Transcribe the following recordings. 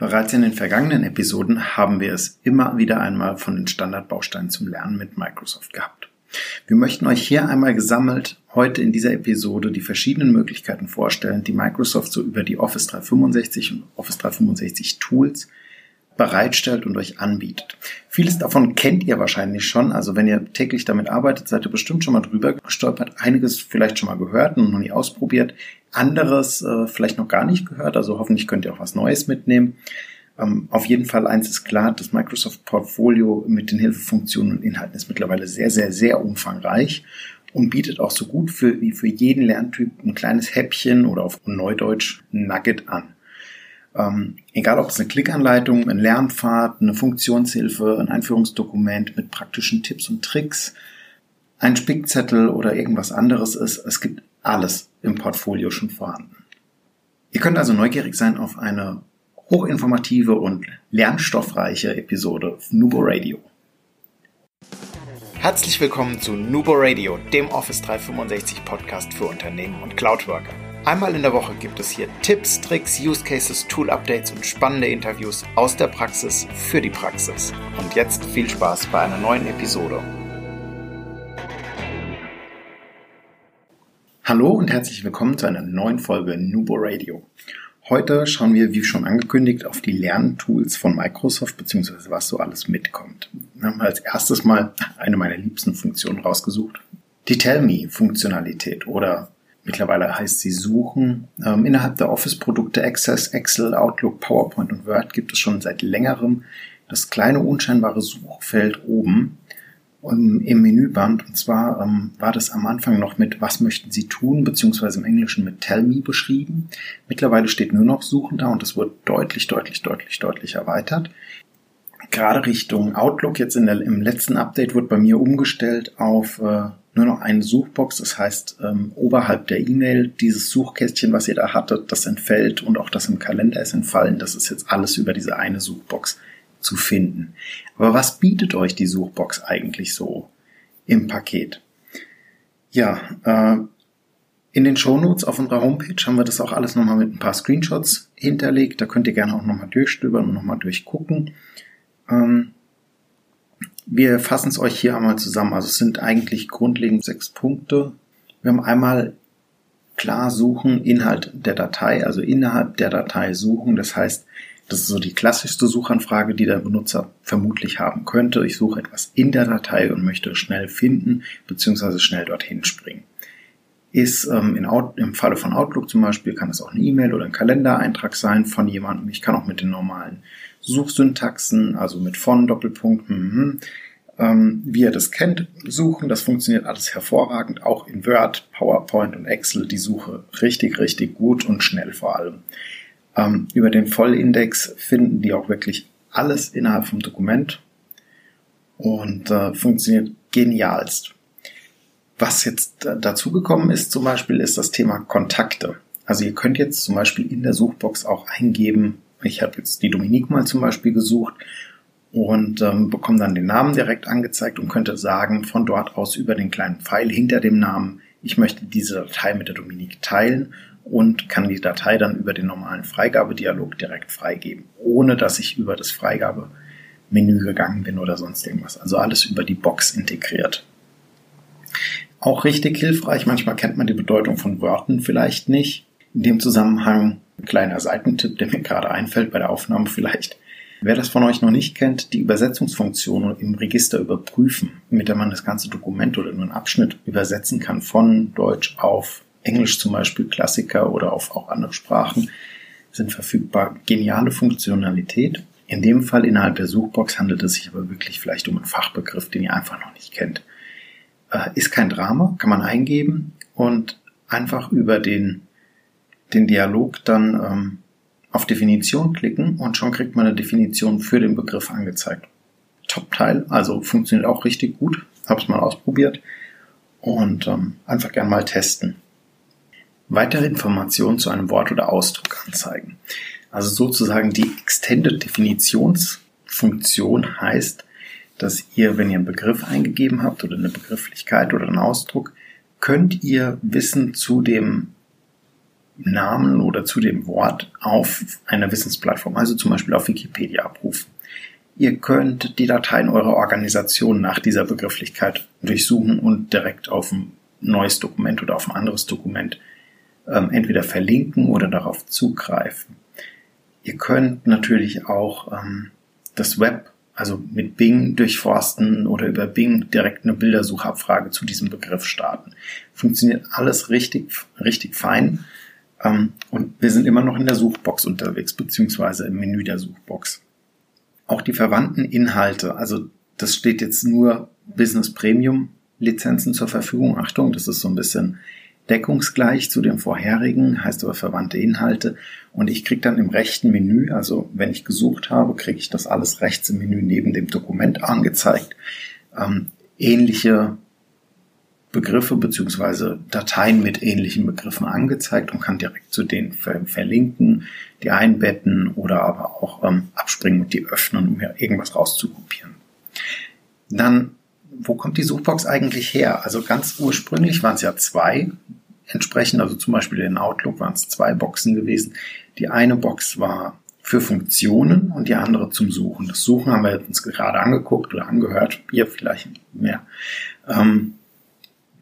Bereits in den vergangenen Episoden haben wir es immer wieder einmal von den Standardbausteinen zum Lernen mit Microsoft gehabt. Wir möchten euch hier einmal gesammelt heute in dieser Episode die verschiedenen Möglichkeiten vorstellen, die Microsoft so über die Office 365 und Office 365 Tools bereitstellt und euch anbietet. Vieles davon kennt ihr wahrscheinlich schon. Also wenn ihr täglich damit arbeitet, seid ihr bestimmt schon mal drüber gestolpert. Einiges vielleicht schon mal gehört und noch nie ausprobiert. Anderes äh, vielleicht noch gar nicht gehört. Also hoffentlich könnt ihr auch was Neues mitnehmen. Ähm, auf jeden Fall eins ist klar, das Microsoft Portfolio mit den Hilfefunktionen und Inhalten ist mittlerweile sehr, sehr, sehr umfangreich und bietet auch so gut für, wie für jeden Lerntyp ein kleines Häppchen oder auf Neudeutsch Nugget an. Ähm, egal ob es eine Klickanleitung, ein Lernpfad, eine Funktionshilfe, ein Einführungsdokument mit praktischen Tipps und Tricks, ein Spickzettel oder irgendwas anderes ist, es gibt alles im Portfolio schon vorhanden. Ihr könnt also neugierig sein auf eine hochinformative und lernstoffreiche Episode Nubo Radio. Herzlich willkommen zu Nubo Radio, dem Office 365 Podcast für Unternehmen und Cloudworker. Einmal in der Woche gibt es hier Tipps, Tricks, Use Cases, Tool Updates und spannende Interviews aus der Praxis für die Praxis. Und jetzt viel Spaß bei einer neuen Episode. Hallo und herzlich willkommen zu einer neuen Folge Nubo Radio. Heute schauen wir, wie schon angekündigt, auf die Lerntools von Microsoft bzw. was so alles mitkommt. Wir haben als erstes mal eine meiner liebsten Funktionen rausgesucht. Die Tell Me Funktionalität oder Mittlerweile heißt sie Suchen. Ähm, innerhalb der Office-Produkte Access, Excel, Outlook, PowerPoint und Word gibt es schon seit längerem das kleine unscheinbare Suchfeld oben ähm, im Menüband. Und zwar ähm, war das am Anfang noch mit Was möchten Sie tun, beziehungsweise im Englischen mit Tell Me beschrieben. Mittlerweile steht nur noch Suchen da und das wird deutlich, deutlich, deutlich, deutlich erweitert. Gerade Richtung Outlook, jetzt in der, im letzten Update wird bei mir umgestellt auf äh, nur noch eine Suchbox. Das heißt, ähm, oberhalb der E-Mail dieses Suchkästchen, was ihr da hattet, das entfällt und auch das im Kalender ist entfallen. Das ist jetzt alles über diese eine Suchbox zu finden. Aber was bietet euch die Suchbox eigentlich so im Paket? Ja, äh, in den Shownotes auf unserer Homepage haben wir das auch alles nochmal mit ein paar Screenshots hinterlegt. Da könnt ihr gerne auch nochmal durchstöbern und nochmal durchgucken. Ähm, wir fassen es euch hier einmal zusammen. Also es sind eigentlich grundlegend sechs Punkte. Wir haben einmal klar suchen Inhalt der Datei, also innerhalb der Datei suchen. Das heißt, das ist so die klassischste Suchanfrage, die der Benutzer vermutlich haben könnte. Ich suche etwas in der Datei und möchte schnell finden bzw. schnell dorthin springen. Ist ähm, in Out im Falle von Outlook zum Beispiel kann es auch eine E-Mail oder ein Kalendereintrag sein von jemandem. Ich kann auch mit den normalen Suchsyntaxen, also mit von Doppelpunkten, mhm, ähm, wie ihr das kennt, suchen. Das funktioniert alles hervorragend, auch in Word, PowerPoint und Excel die Suche richtig, richtig gut und schnell vor allem. Ähm, über den Vollindex finden die auch wirklich alles innerhalb vom Dokument und äh, funktioniert genialst. Was jetzt dazugekommen ist zum Beispiel, ist das Thema Kontakte. Also ihr könnt jetzt zum Beispiel in der Suchbox auch eingeben, ich habe jetzt die Dominique mal zum Beispiel gesucht und ähm, bekomme dann den Namen direkt angezeigt und könnte sagen, von dort aus über den kleinen Pfeil hinter dem Namen, ich möchte diese Datei mit der Dominique teilen und kann die Datei dann über den normalen Freigabedialog direkt freigeben, ohne dass ich über das Freigabemenü gegangen bin oder sonst irgendwas. Also alles über die Box integriert. Auch richtig hilfreich, manchmal kennt man die Bedeutung von Wörtern vielleicht nicht. In dem Zusammenhang ein kleiner Seitentipp, der mir gerade einfällt bei der Aufnahme vielleicht. Wer das von euch noch nicht kennt, die Übersetzungsfunktion im Register überprüfen, mit der man das ganze Dokument oder nur einen Abschnitt übersetzen kann von Deutsch auf Englisch zum Beispiel, Klassiker oder auf auch andere Sprachen, sind verfügbar. Geniale Funktionalität. In dem Fall innerhalb der Suchbox handelt es sich aber wirklich vielleicht um einen Fachbegriff, den ihr einfach noch nicht kennt. Äh, ist kein Drama, kann man eingeben und einfach über den den Dialog dann ähm, auf Definition klicken und schon kriegt man eine Definition für den Begriff angezeigt. Top-Teil, also funktioniert auch richtig gut. Hab's mal ausprobiert und ähm, einfach gern mal testen. Weitere Informationen zu einem Wort oder Ausdruck anzeigen. Also sozusagen die Extended Definitionsfunktion heißt, dass ihr, wenn ihr einen Begriff eingegeben habt oder eine Begrifflichkeit oder einen Ausdruck, könnt ihr Wissen zu dem Namen oder zu dem Wort auf einer Wissensplattform, also zum Beispiel auf Wikipedia abrufen. Ihr könnt die Dateien eurer Organisation nach dieser Begrifflichkeit durchsuchen und direkt auf ein neues Dokument oder auf ein anderes Dokument ähm, entweder verlinken oder darauf zugreifen. Ihr könnt natürlich auch ähm, das Web, also mit Bing durchforsten oder über Bing direkt eine Bildersuchabfrage zu diesem Begriff starten. Funktioniert alles richtig, richtig fein. Ähm, und wir sind immer noch in der Suchbox unterwegs, beziehungsweise im Menü der Suchbox. Auch die verwandten Inhalte, also das steht jetzt nur Business Premium Lizenzen zur Verfügung. Achtung, das ist so ein bisschen deckungsgleich zu dem vorherigen, heißt aber verwandte Inhalte. Und ich kriege dann im rechten Menü, also wenn ich gesucht habe, kriege ich das alles rechts im Menü neben dem Dokument angezeigt. Ähm, ähnliche Begriffe beziehungsweise Dateien mit ähnlichen Begriffen angezeigt und kann direkt zu denen ver verlinken, die einbetten oder aber auch ähm, abspringen und die öffnen, um mir irgendwas rauszukopieren. Dann, wo kommt die Suchbox eigentlich her? Also ganz ursprünglich waren es ja zwei entsprechend, also zum Beispiel in Outlook waren es zwei Boxen gewesen. Die eine Box war für Funktionen und die andere zum Suchen. Das Suchen haben wir uns gerade angeguckt oder angehört, ihr vielleicht mehr. Ähm,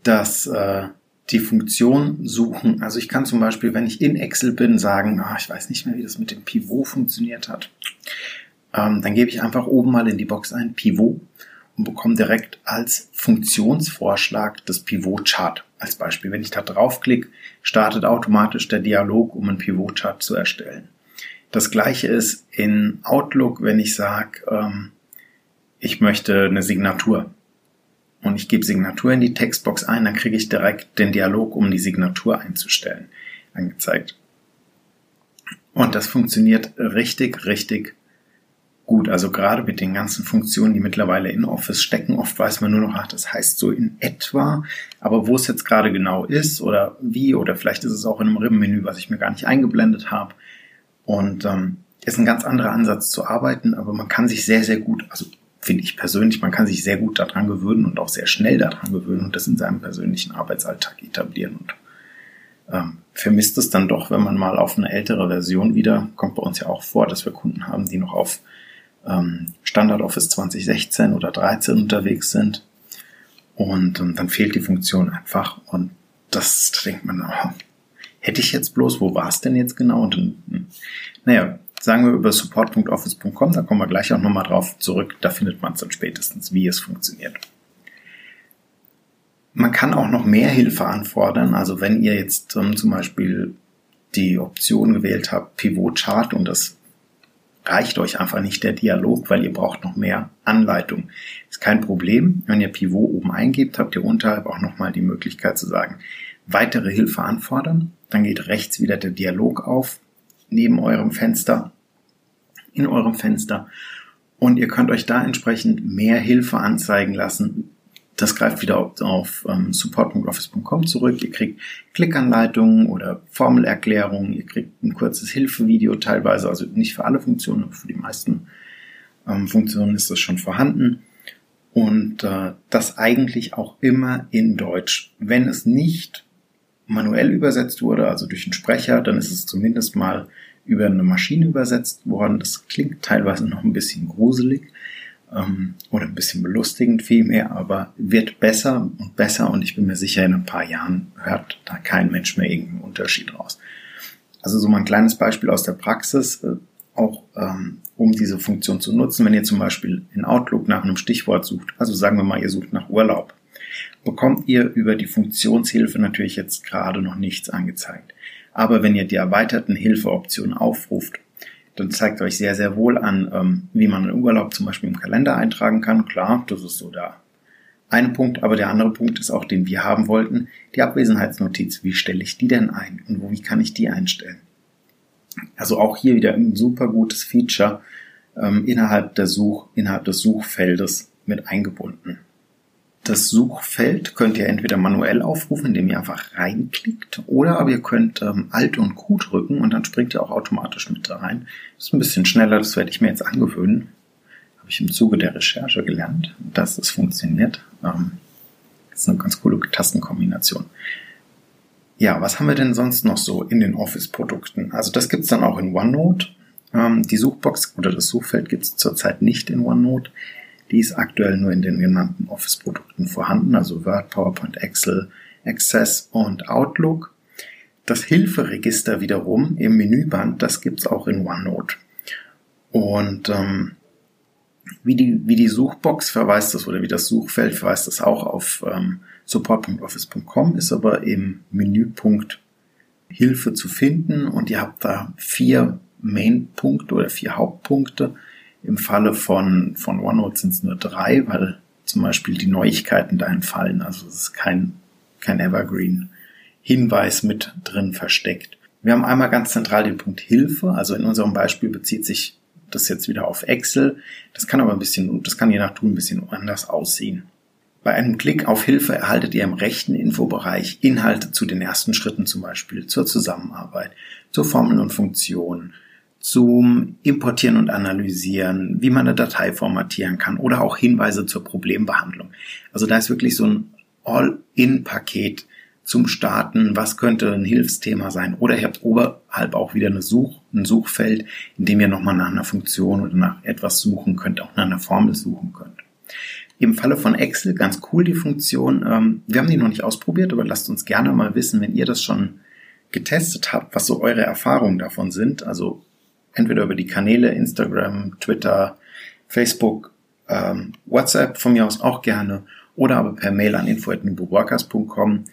dass äh, die Funktion suchen, also ich kann zum Beispiel, wenn ich in Excel bin, sagen, ah, ich weiß nicht mehr, wie das mit dem Pivot funktioniert hat. Ähm, dann gebe ich einfach oben mal in die Box ein Pivot und bekomme direkt als Funktionsvorschlag das Pivot-Chart als Beispiel. Wenn ich da draufklicke, startet automatisch der Dialog, um einen Pivot-Chart zu erstellen. Das gleiche ist in Outlook, wenn ich sage, ähm, ich möchte eine Signatur und ich gebe Signatur in die Textbox ein, dann kriege ich direkt den Dialog, um die Signatur einzustellen, angezeigt. Und das funktioniert richtig, richtig gut. Also gerade mit den ganzen Funktionen, die mittlerweile in Office stecken, oft weiß man nur noch, ach, das heißt so in etwa, aber wo es jetzt gerade genau ist oder wie oder vielleicht ist es auch in einem Rippenmenü, was ich mir gar nicht eingeblendet habe. Und ähm, ist ein ganz anderer Ansatz zu arbeiten, aber man kann sich sehr, sehr gut, also finde ich persönlich, man kann sich sehr gut daran gewöhnen und auch sehr schnell daran gewöhnen und das in seinem persönlichen Arbeitsalltag etablieren. Und ähm, vermisst es dann doch, wenn man mal auf eine ältere Version wieder, kommt bei uns ja auch vor, dass wir Kunden haben, die noch auf ähm, Standard Office 2016 oder 13 unterwegs sind. Und ähm, dann fehlt die Funktion einfach. Und das denkt man, oh, hätte ich jetzt bloß, wo war es denn jetzt genau? Und dann, hm, naja, sagen wir über support.office.com, da kommen wir gleich auch nochmal drauf zurück, da findet man es dann spätestens, wie es funktioniert. Man kann auch noch mehr Hilfe anfordern, also wenn ihr jetzt ähm, zum Beispiel die Option gewählt habt, Pivot Chart und das reicht euch einfach nicht der Dialog, weil ihr braucht noch mehr Anleitung. Ist kein Problem. Wenn ihr Pivot oben eingebt, habt ihr unterhalb auch nochmal die Möglichkeit zu sagen, weitere Hilfe anfordern. Dann geht rechts wieder der Dialog auf neben eurem Fenster, in eurem Fenster. Und ihr könnt euch da entsprechend mehr Hilfe anzeigen lassen. Das greift wieder auf, auf ähm, support.office.com zurück. Ihr kriegt Klickanleitungen oder Formelerklärungen. Ihr kriegt ein kurzes Hilfevideo teilweise, also nicht für alle Funktionen, aber für die meisten ähm, Funktionen ist das schon vorhanden. Und äh, das eigentlich auch immer in Deutsch. Wenn es nicht manuell übersetzt wurde, also durch einen Sprecher, dann ist es zumindest mal über eine Maschine übersetzt worden. Das klingt teilweise noch ein bisschen gruselig ähm, oder ein bisschen belustigend vielmehr, aber wird besser und besser und ich bin mir sicher, in ein paar Jahren hört da kein Mensch mehr irgendeinen Unterschied raus. Also so mal ein kleines Beispiel aus der Praxis, äh, auch ähm, um diese Funktion zu nutzen, wenn ihr zum Beispiel in Outlook nach einem Stichwort sucht, also sagen wir mal, ihr sucht nach Urlaub, bekommt ihr über die Funktionshilfe natürlich jetzt gerade noch nichts angezeigt. Aber wenn ihr die erweiterten Hilfeoptionen aufruft, dann zeigt euch sehr, sehr wohl an, ähm, wie man einen Urlaub zum Beispiel im Kalender eintragen kann. Klar, das ist so der eine Punkt, aber der andere Punkt ist auch, den wir haben wollten, die Abwesenheitsnotiz. Wie stelle ich die denn ein und wie kann ich die einstellen? Also auch hier wieder ein super gutes Feature ähm, innerhalb der Such, innerhalb des Suchfeldes mit eingebunden. Das Suchfeld könnt ihr entweder manuell aufrufen, indem ihr einfach reinklickt, oder aber ihr könnt ähm, Alt und Q drücken und dann springt ihr auch automatisch mit da rein. Das ist ein bisschen schneller, das werde ich mir jetzt angewöhnen. Habe ich im Zuge der Recherche gelernt, dass das funktioniert. Ähm, das ist eine ganz coole Tastenkombination. Ja, was haben wir denn sonst noch so in den Office-Produkten? Also das gibt's dann auch in OneNote. Ähm, die Suchbox oder das Suchfeld gibt's zurzeit nicht in OneNote. Die ist aktuell nur in den genannten Office-Produkten vorhanden, also Word, PowerPoint, Excel, Access und Outlook. Das Hilferegister wiederum im Menüband, das gibt's auch in OneNote. Und ähm, wie, die, wie die Suchbox verweist das oder wie das Suchfeld verweist das auch auf ähm, support.office.com, ist aber im Menüpunkt Hilfe zu finden und ihr habt da vier Main-Punkte oder vier Hauptpunkte. Im Falle von, von OneNote sind es nur drei, weil zum Beispiel die Neuigkeiten da entfallen. Also es ist kein, kein Evergreen-Hinweis mit drin versteckt. Wir haben einmal ganz zentral den Punkt Hilfe. Also in unserem Beispiel bezieht sich das jetzt wieder auf Excel. Das kann aber ein bisschen, das kann je nach Tool ein bisschen anders aussehen. Bei einem Klick auf Hilfe erhaltet ihr im rechten Infobereich Inhalte zu den ersten Schritten zum Beispiel, zur Zusammenarbeit, zur Formeln und Funktionen, zum Importieren und Analysieren, wie man eine Datei formatieren kann oder auch Hinweise zur Problembehandlung. Also da ist wirklich so ein All-in-Paket zum Starten, was könnte ein Hilfsthema sein. Oder ihr habt oberhalb auch wieder eine Such, ein Suchfeld, in dem ihr nochmal nach einer Funktion oder nach etwas suchen könnt, auch nach einer Formel suchen könnt. Im Falle von Excel ganz cool die Funktion. Ähm, wir haben die noch nicht ausprobiert, aber lasst uns gerne mal wissen, wenn ihr das schon getestet habt, was so eure Erfahrungen davon sind. Also entweder über die Kanäle Instagram, Twitter, Facebook, ähm, WhatsApp von mir aus auch gerne oder aber per Mail an info.nuboworkers.com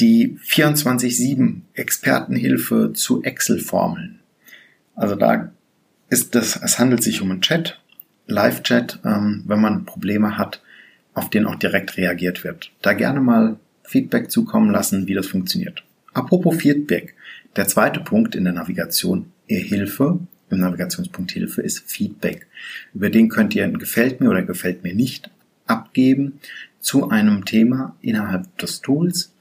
die 24-7 Expertenhilfe zu Excel-Formeln. Also da ist das, es handelt sich um einen Chat, Live-Chat, ähm, wenn man Probleme hat, auf den auch direkt reagiert wird. Da gerne mal Feedback zukommen lassen, wie das funktioniert. Apropos Feedback. Der zweite Punkt in der Navigation Hilfe, im Navigationspunkt Hilfe ist Feedback. Über den könnt ihr ein Gefällt mir oder Gefällt mir nicht abgeben zu einem Thema innerhalb des Tools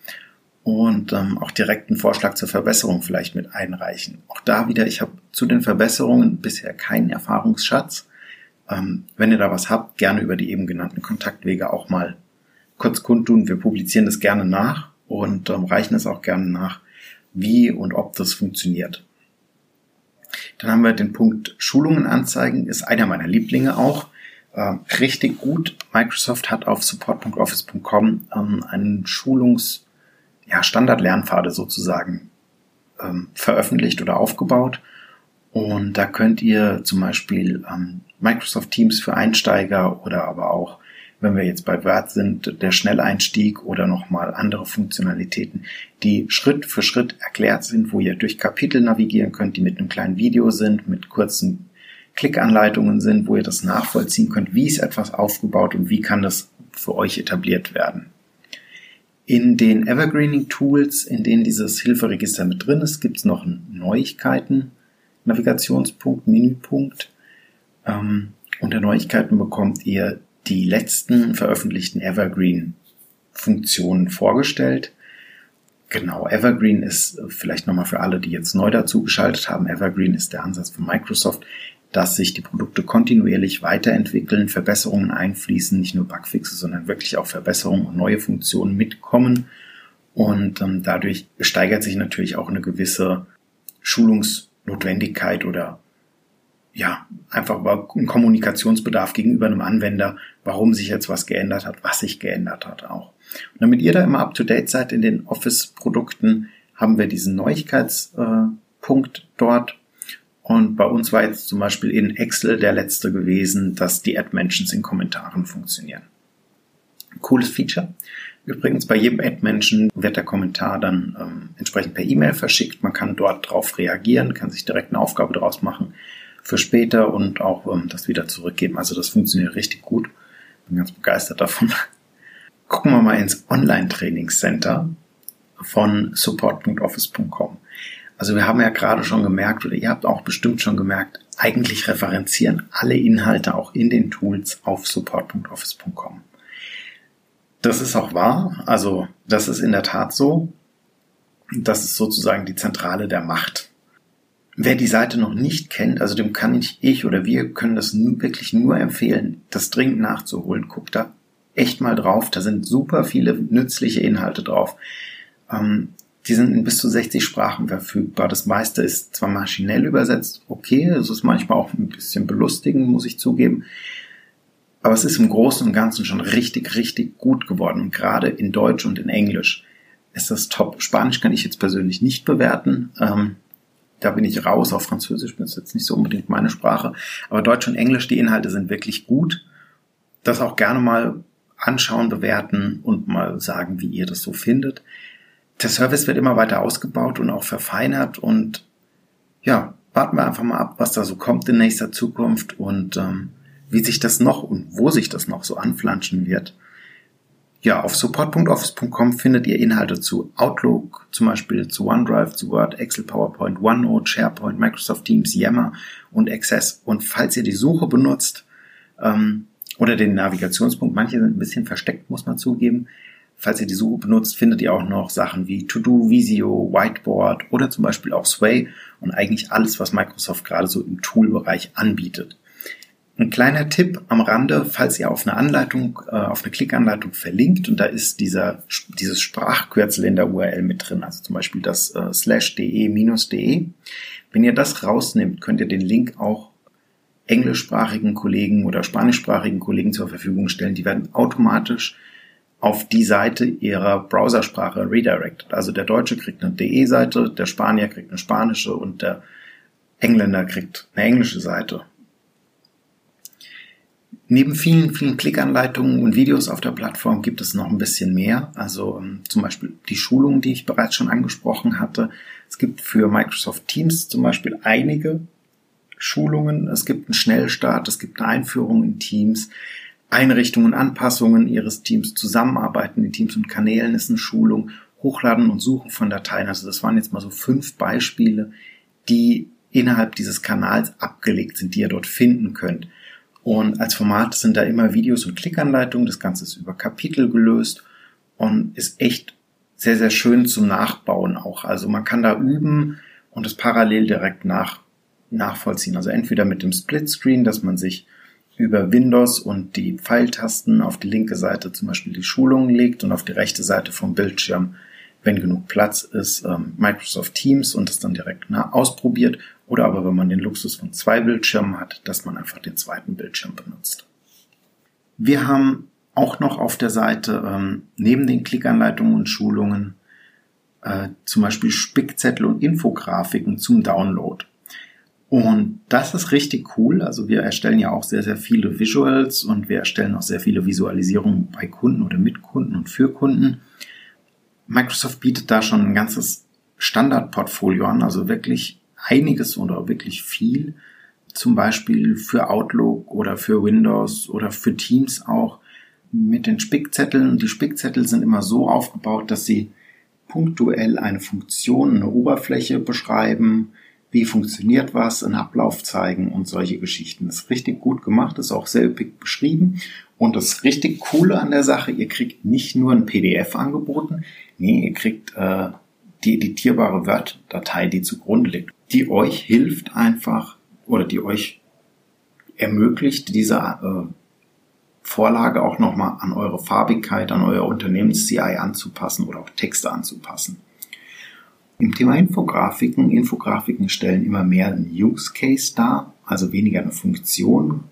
und ähm, auch direkt einen Vorschlag zur Verbesserung vielleicht mit einreichen. Auch da wieder, ich habe zu den Verbesserungen bisher keinen Erfahrungsschatz. Ähm, wenn ihr da was habt, gerne über die eben genannten Kontaktwege auch mal kurz kundtun. Wir publizieren das gerne nach und ähm, reichen es auch gerne nach, wie und ob das funktioniert. Dann haben wir den Punkt Schulungen anzeigen, ist einer meiner Lieblinge auch. Äh, richtig gut. Microsoft hat auf support.office.com ähm, einen Schulungs- ja, Standard-Lernpfade sozusagen ähm, veröffentlicht oder aufgebaut. Und da könnt ihr zum Beispiel ähm, Microsoft Teams für Einsteiger oder aber auch, wenn wir jetzt bei Word sind, der Schnelleinstieg oder nochmal andere Funktionalitäten, die Schritt für Schritt erklärt sind, wo ihr durch Kapitel navigieren könnt, die mit einem kleinen Video sind, mit kurzen Klickanleitungen sind, wo ihr das nachvollziehen könnt, wie ist etwas aufgebaut und wie kann das für euch etabliert werden. In den Evergreening Tools, in denen dieses Hilferegister mit drin ist, gibt es noch einen Neuigkeiten, Navigationspunkt, Menüpunkt. Ähm, unter Neuigkeiten bekommt ihr die letzten veröffentlichten Evergreen-Funktionen vorgestellt. Genau, Evergreen ist vielleicht nochmal für alle, die jetzt neu dazu geschaltet haben. Evergreen ist der Ansatz von Microsoft, dass sich die Produkte kontinuierlich weiterentwickeln, Verbesserungen einfließen, nicht nur Bugfixe, sondern wirklich auch Verbesserungen und neue Funktionen mitkommen. Und ähm, dadurch steigert sich natürlich auch eine gewisse Schulungsnotwendigkeit oder ja, einfach ein Kommunikationsbedarf gegenüber einem Anwender, warum sich jetzt was geändert hat, was sich geändert hat auch. Und damit ihr da immer up to date seid in den Office-Produkten, haben wir diesen Neuigkeitspunkt äh, dort und bei uns war jetzt zum Beispiel in Excel der letzte gewesen, dass die Ad-Mentions in Kommentaren funktionieren. Cooles Feature. Übrigens, bei jedem Ad-Mention wird der Kommentar dann ähm, entsprechend per E-Mail verschickt. Man kann dort drauf reagieren, kann sich direkt eine Aufgabe draus machen für später und auch ähm, das wieder zurückgeben. Also das funktioniert richtig gut. Bin ganz begeistert davon. Gucken wir mal ins Online-Trainingscenter von support.office.com. Also wir haben ja gerade schon gemerkt, oder ihr habt auch bestimmt schon gemerkt, eigentlich referenzieren alle Inhalte auch in den Tools auf support.office.com. Das ist auch wahr, also das ist in der Tat so. Das ist sozusagen die Zentrale der Macht. Wer die Seite noch nicht kennt, also dem kann ich, ich oder wir können das wirklich nur empfehlen, das dringend nachzuholen. Guckt da echt mal drauf, da sind super viele nützliche Inhalte drauf. Ähm, Die sind in bis zu 60 Sprachen verfügbar. Das meiste ist zwar maschinell übersetzt, okay, es ist manchmal auch ein bisschen belustigend, muss ich zugeben. Aber es ist im Großen und Ganzen schon richtig, richtig gut geworden. Und gerade in Deutsch und in Englisch ist das top. Spanisch kann ich jetzt persönlich nicht bewerten. Ähm, da bin ich raus. Auf Französisch bin jetzt nicht so unbedingt meine Sprache. Aber Deutsch und Englisch, die Inhalte sind wirklich gut. Das auch gerne mal anschauen, bewerten und mal sagen, wie ihr das so findet. Der Service wird immer weiter ausgebaut und auch verfeinert und ja, warten wir einfach mal ab, was da so kommt in nächster Zukunft und ähm, wie sich das noch und wo sich das noch so anflanschen wird. Ja, auf support.office.com findet ihr Inhalte zu Outlook, zum Beispiel zu OneDrive, zu Word, Excel, PowerPoint, OneNote, SharePoint, Microsoft Teams, Yammer und Access. Und falls ihr die Suche benutzt ähm, oder den Navigationspunkt, manche sind ein bisschen versteckt, muss man zugeben. Falls ihr die Suche benutzt, findet ihr auch noch Sachen wie To-Do, Visio, Whiteboard oder zum Beispiel auch Sway und eigentlich alles, was Microsoft gerade so im Toolbereich anbietet. Ein kleiner Tipp am Rande, falls ihr auf eine Anleitung, äh, auf eine Klickanleitung verlinkt und da ist dieser, dieses Sprachkürzel in der URL mit drin, also zum Beispiel das äh, slash de minus de. Wenn ihr das rausnimmt, könnt ihr den Link auch englischsprachigen Kollegen oder spanischsprachigen Kollegen zur Verfügung stellen. Die werden automatisch auf die Seite ihrer Browsersprache redirected. Also der Deutsche kriegt eine DE-Seite, der Spanier kriegt eine spanische und der Engländer kriegt eine englische Seite. Neben vielen, vielen Klickanleitungen und Videos auf der Plattform gibt es noch ein bisschen mehr. Also ähm, zum Beispiel die Schulungen, die ich bereits schon angesprochen hatte. Es gibt für Microsoft Teams zum Beispiel einige Schulungen. Es gibt einen Schnellstart, es gibt eine Einführung in Teams, Einrichtungen, Anpassungen Ihres Teams, Zusammenarbeiten in Teams und Kanälen ist eine Schulung, Hochladen und Suchen von Dateien. Also das waren jetzt mal so fünf Beispiele, die innerhalb dieses Kanals abgelegt sind, die ihr dort finden könnt. Und als Format sind da immer Videos und Klickanleitungen. Das Ganze ist über Kapitel gelöst und ist echt sehr, sehr schön zum Nachbauen auch. Also man kann da üben und es parallel direkt nach, nachvollziehen. Also entweder mit dem Splitscreen, dass man sich über Windows und die Pfeiltasten auf die linke Seite zum Beispiel die Schulungen legt und auf die rechte Seite vom Bildschirm wenn genug Platz ist, ähm, Microsoft Teams und es dann direkt ausprobiert. Oder aber wenn man den Luxus von zwei Bildschirmen hat, dass man einfach den zweiten Bildschirm benutzt. Wir haben auch noch auf der Seite ähm, neben den Klickanleitungen und Schulungen äh, zum Beispiel Spickzettel und Infografiken zum Download. Und das ist richtig cool. Also wir erstellen ja auch sehr, sehr viele Visuals und wir erstellen auch sehr viele Visualisierungen bei Kunden oder mit Kunden und für Kunden. Microsoft bietet da schon ein ganzes Standardportfolio an, also wirklich einiges oder wirklich viel, zum Beispiel für Outlook oder für Windows oder für Teams auch mit den Spickzetteln. Die Spickzettel sind immer so aufgebaut, dass sie punktuell eine Funktion, eine Oberfläche beschreiben, wie funktioniert was, einen Ablauf zeigen und solche Geschichten. Das ist richtig gut gemacht, ist auch sehr üppig beschrieben. Und das richtig Coole an der Sache, ihr kriegt nicht nur ein PDF angeboten, nee, ihr kriegt äh, die editierbare Word-Datei, die zugrunde liegt, die euch hilft einfach oder die euch ermöglicht, diese äh, Vorlage auch nochmal an eure Farbigkeit, an euer Unternehmens-CI anzupassen oder auch Texte anzupassen. Im Thema Infografiken, Infografiken stellen immer mehr einen Use Case dar, also weniger eine Funktion,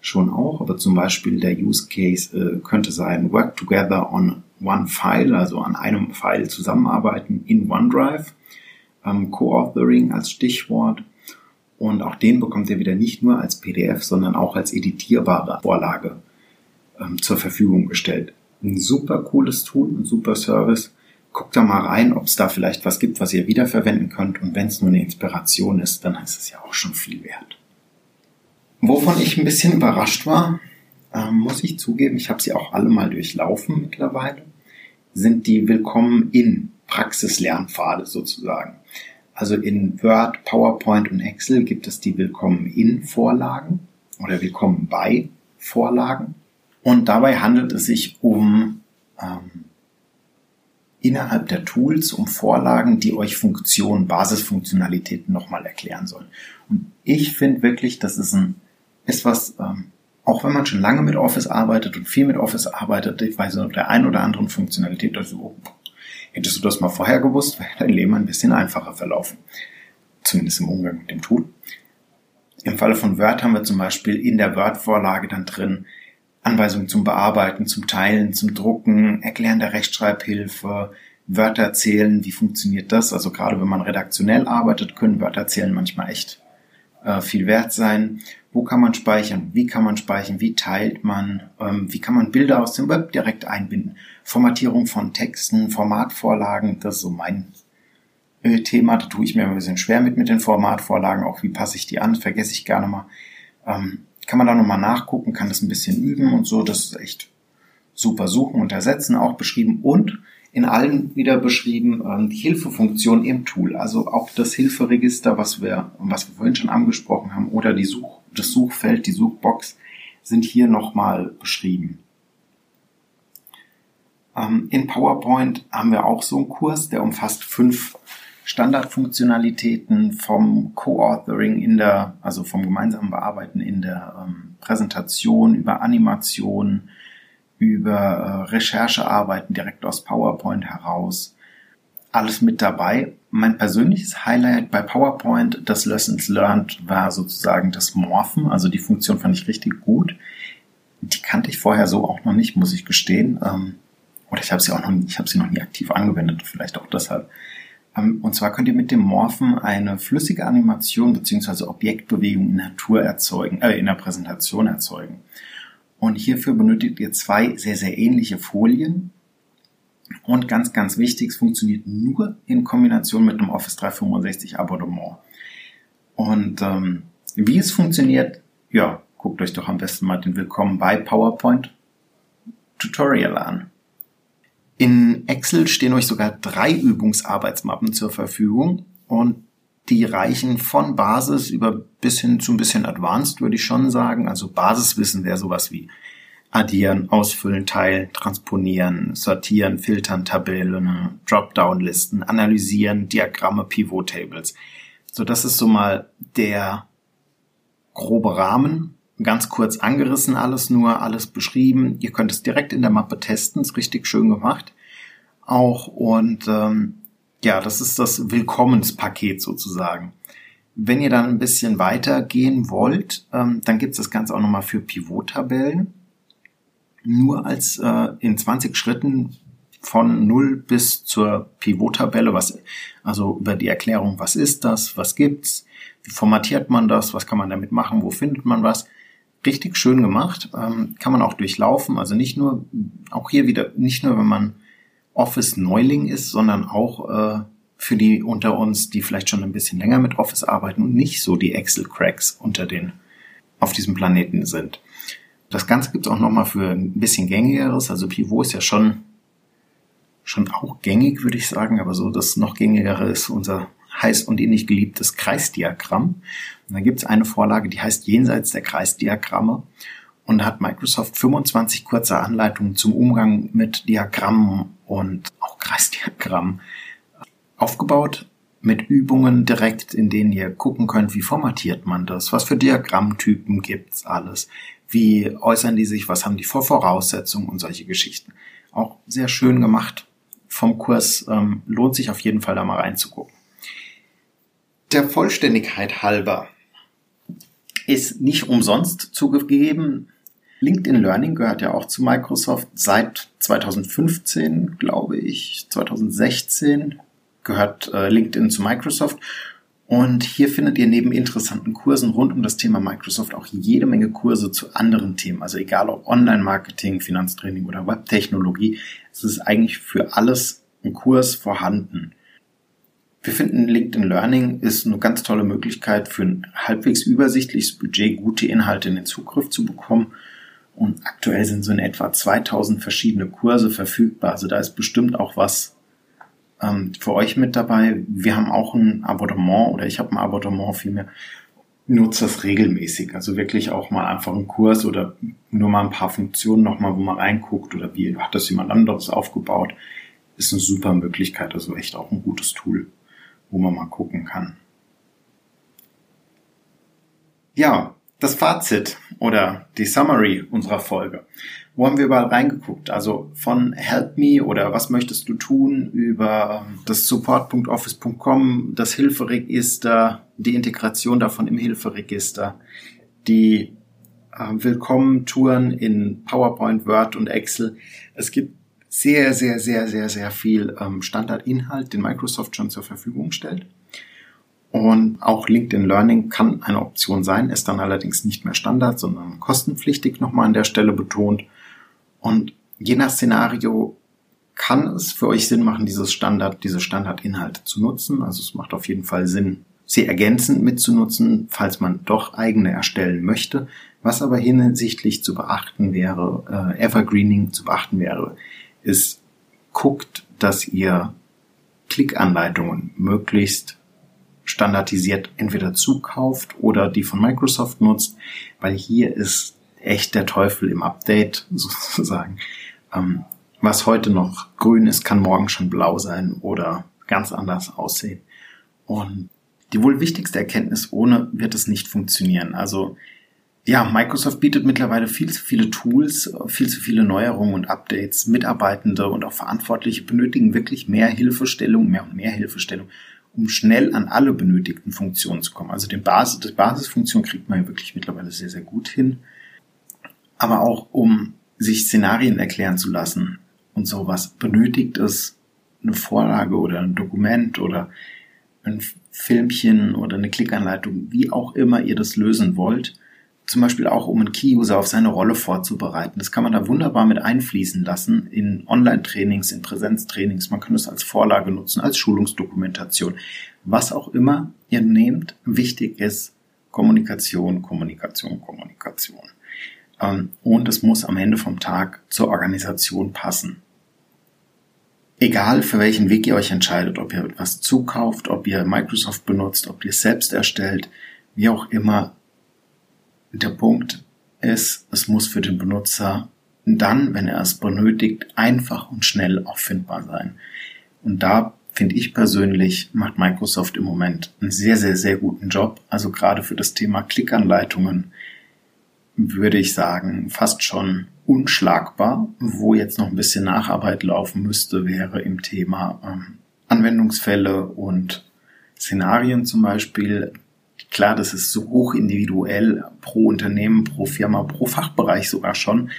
schon auch, aber zum Beispiel der Use Case äh, könnte sein Work together on one file, also an einem File zusammenarbeiten in OneDrive, ähm, Co-authoring als Stichwort. Und auch den bekommt ihr wieder nicht nur als PDF, sondern auch als editierbare Vorlage ähm, zur Verfügung gestellt. Ein super cooles Tool, ein super Service guckt da mal rein, ob es da vielleicht was gibt, was ihr wiederverwenden könnt. Und wenn es nur eine Inspiration ist, dann ist es ja auch schon viel wert. Wovon ich ein bisschen überrascht war, ähm, muss ich zugeben, ich habe sie auch alle mal durchlaufen mittlerweile, sind die Willkommen in Praxislernpfade sozusagen. Also in Word, PowerPoint und Excel gibt es die Willkommen in Vorlagen oder Willkommen bei Vorlagen. Und dabei handelt es sich um ähm, innerhalb der Tools um Vorlagen, die euch Funktionen, Basisfunktionalitäten nochmal erklären sollen. Und ich finde wirklich, das ist ein, ist was, ähm, auch wenn man schon lange mit Office arbeitet und viel mit Office arbeitet, ich weiß nicht, der ein oder anderen Funktionalität, also Hättest du das mal vorher gewusst, wäre dein Leben ein bisschen einfacher verlaufen. Zumindest im Umgang mit dem Tool. Im Falle von Word haben wir zum Beispiel in der Word-Vorlage dann drin Anweisungen zum Bearbeiten, zum Teilen, zum Drucken, Erklären der Rechtschreibhilfe, Wörter zählen, wie funktioniert das? Also gerade wenn man redaktionell arbeitet, können Wörter zählen manchmal echt äh, viel wert sein. Wo kann man speichern? Wie kann man speichern? Wie teilt man? Ähm, wie kann man Bilder aus dem Web direkt einbinden? Formatierung von Texten, Formatvorlagen, das ist so mein äh, Thema. Da tue ich mir ein bisschen schwer mit mit den Formatvorlagen. Auch wie passe ich die an? Vergesse ich gerne mal. Ähm, kann man da nochmal nachgucken, kann das ein bisschen üben und so. Das ist echt super. Suchen und ersetzen auch beschrieben und in allen wieder beschrieben ähm, die Hilfefunktion im Tool. Also auch das Hilferegister, was wir, was wir vorhin schon angesprochen haben, oder die Such, das Suchfeld, die Suchbox sind hier nochmal beschrieben. Ähm, in PowerPoint haben wir auch so einen Kurs, der umfasst fünf Standardfunktionalitäten vom Co-Authoring in der, also vom gemeinsamen Bearbeiten in der ähm, Präsentation über Animation, über äh, Recherchearbeiten direkt aus PowerPoint heraus. Alles mit dabei. Mein persönliches Highlight bei PowerPoint, das Lessons Learned, war sozusagen das Morphen. Also die Funktion fand ich richtig gut. Die kannte ich vorher so auch noch nicht, muss ich gestehen. Ähm, oder ich habe sie auch noch, ich habe sie noch nie aktiv angewendet, vielleicht auch deshalb. Ähm, und zwar könnt ihr mit dem Morphen eine flüssige Animation beziehungsweise Objektbewegung in Natur erzeugen, äh, in der Präsentation erzeugen. Und hierfür benötigt ihr zwei sehr, sehr ähnliche Folien. Und ganz, ganz wichtig, es funktioniert nur in Kombination mit einem Office 365 Abonnement. Und ähm, wie es funktioniert, ja, guckt euch doch am besten mal den Willkommen bei PowerPoint Tutorial an. In Excel stehen euch sogar drei Übungsarbeitsmappen zur Verfügung und die reichen von Basis über bis hin zu ein bisschen Advanced, würde ich schon sagen. Also Basiswissen wäre sowas wie addieren, ausfüllen, teilen, transponieren, sortieren, filtern, Tabellen, Dropdown-Listen, analysieren, Diagramme, Pivot-Tables. So, das ist so mal der grobe Rahmen. Ganz kurz angerissen alles nur, alles beschrieben. Ihr könnt es direkt in der Mappe testen, ist richtig schön gemacht. Auch und ähm, ja, das ist das Willkommenspaket sozusagen. Wenn ihr dann ein bisschen weiter gehen wollt, ähm, dann gibt es das Ganze auch nochmal für Pivot-Tabellen. Nur als äh, in 20 Schritten von 0 bis zur Pivot-Tabelle, was, also über die Erklärung, was ist das, was gibt's, wie formatiert man das, was kann man damit machen, wo findet man was. Richtig schön gemacht, ähm, kann man auch durchlaufen, also nicht nur, auch hier wieder, nicht nur, wenn man Office Neuling ist, sondern auch äh, für die unter uns, die vielleicht schon ein bisschen länger mit Office arbeiten und nicht so die Excel-Cracks unter den auf diesem Planeten sind. Das Ganze gibt's auch nochmal für ein bisschen gängigeres. Also Pivot ist ja schon, schon auch gängig, würde ich sagen, aber so das noch gängigere ist unser heiß und ähnlich geliebtes Kreisdiagramm. Und dann gibt's eine Vorlage, die heißt Jenseits der Kreisdiagramme und da hat Microsoft 25 kurze Anleitungen zum Umgang mit Diagrammen und auch Kreisdiagrammen aufgebaut mit Übungen direkt, in denen ihr gucken könnt, wie formatiert man das, was für Diagrammtypen gibt's alles, wie äußern die sich, was haben die vor Voraussetzungen und solche Geschichten. Auch sehr schön gemacht vom Kurs, ähm, lohnt sich auf jeden Fall da mal reinzugucken. Der Vollständigkeit halber ist nicht umsonst zugegeben. LinkedIn Learning gehört ja auch zu Microsoft seit 2015, glaube ich, 2016 gehört äh, LinkedIn zu Microsoft. Und hier findet ihr neben interessanten Kursen rund um das Thema Microsoft auch jede Menge Kurse zu anderen Themen. Also egal ob Online-Marketing, Finanztraining oder Webtechnologie, es ist eigentlich für alles ein Kurs vorhanden. Wir finden LinkedIn Learning ist eine ganz tolle Möglichkeit für ein halbwegs übersichtliches Budget gute Inhalte in den Zugriff zu bekommen. Und aktuell sind so in etwa 2000 verschiedene Kurse verfügbar. Also da ist bestimmt auch was ähm, für euch mit dabei. Wir haben auch ein Abonnement oder ich habe ein Abonnement vielmehr. Nutze das regelmäßig. Also wirklich auch mal einfach einen Kurs oder nur mal ein paar Funktionen nochmal, wo man reinguckt oder wie hat das jemand anderes aufgebaut. Ist eine super Möglichkeit. Also echt auch ein gutes Tool wo man mal gucken kann. Ja, das Fazit oder die Summary unserer Folge. Wo haben wir überall reingeguckt? Also von Help Me oder was möchtest du tun über das Support.office.com, das Hilferegister, die Integration davon im Hilferegister, die äh, Willkommen-Touren in PowerPoint, Word und Excel. Es gibt sehr, sehr, sehr, sehr, sehr viel ähm, Standardinhalt, den Microsoft schon zur Verfügung stellt. Und auch LinkedIn Learning kann eine Option sein, ist dann allerdings nicht mehr Standard, sondern kostenpflichtig nochmal an der Stelle betont. Und je nach Szenario kann es für euch Sinn machen, dieses Standard, diese Standardinhalte zu nutzen. Also es macht auf jeden Fall Sinn, sie ergänzend mitzunutzen, falls man doch eigene erstellen möchte. Was aber hinsichtlich zu beachten wäre, äh, Evergreening zu beachten wäre, ist, guckt, dass ihr Klickanleitungen möglichst standardisiert entweder zukauft oder die von Microsoft nutzt, weil hier ist echt der Teufel im Update sozusagen. Ähm, was heute noch grün ist, kann morgen schon blau sein oder ganz anders aussehen. Und die wohl wichtigste Erkenntnis, ohne wird es nicht funktionieren. Also ja, Microsoft bietet mittlerweile viel zu viele Tools, viel zu viele Neuerungen und Updates. Mitarbeitende und auch Verantwortliche benötigen wirklich mehr Hilfestellung, mehr und mehr Hilfestellung, um schnell an alle benötigten Funktionen zu kommen. Also den Basis, die Basisfunktion kriegt man ja wirklich mittlerweile sehr, sehr gut hin aber auch um sich Szenarien erklären zu lassen und sowas, benötigt es eine Vorlage oder ein Dokument oder ein Filmchen oder eine Klickanleitung, wie auch immer ihr das lösen wollt. Zum Beispiel auch, um einen Key-User auf seine Rolle vorzubereiten. Das kann man da wunderbar mit einfließen lassen in Online-Trainings, in Präsenztrainings. Man kann es als Vorlage nutzen, als Schulungsdokumentation. Was auch immer ihr nehmt, wichtig ist Kommunikation, Kommunikation, Kommunikation. Ähm, und es muss am Ende vom Tag zur Organisation passen. Egal für welchen Weg ihr euch entscheidet, ob ihr etwas zukauft, ob ihr Microsoft benutzt, ob ihr es selbst erstellt, wie auch immer, der Punkt ist, es muss für den Benutzer dann, wenn er es benötigt, einfach und schnell auffindbar sein. Und da finde ich persönlich, macht Microsoft im Moment einen sehr, sehr, sehr guten Job. Also gerade für das Thema Klickanleitungen würde ich sagen, fast schon unschlagbar. Wo jetzt noch ein bisschen Nacharbeit laufen müsste, wäre im Thema ähm, Anwendungsfälle und Szenarien zum Beispiel. Klar, das ist so hoch individuell pro Unternehmen, pro Firma, pro Fachbereich sogar schon,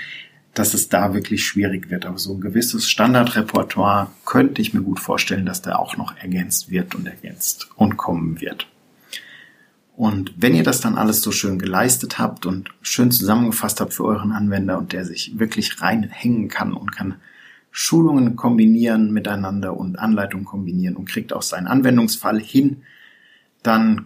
dass es da wirklich schwierig wird. Aber so ein gewisses Standardrepertoire könnte ich mir gut vorstellen, dass der auch noch ergänzt wird und ergänzt und kommen wird. Und wenn ihr das dann alles so schön geleistet habt und schön zusammengefasst habt für euren Anwender und der sich wirklich reinhängen kann und kann Schulungen kombinieren miteinander und Anleitungen kombinieren und kriegt auch seinen Anwendungsfall hin, dann